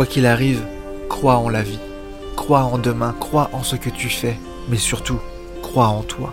Quoi qu'il arrive, crois en la vie, crois en demain, crois en ce que tu fais, mais surtout, crois en toi.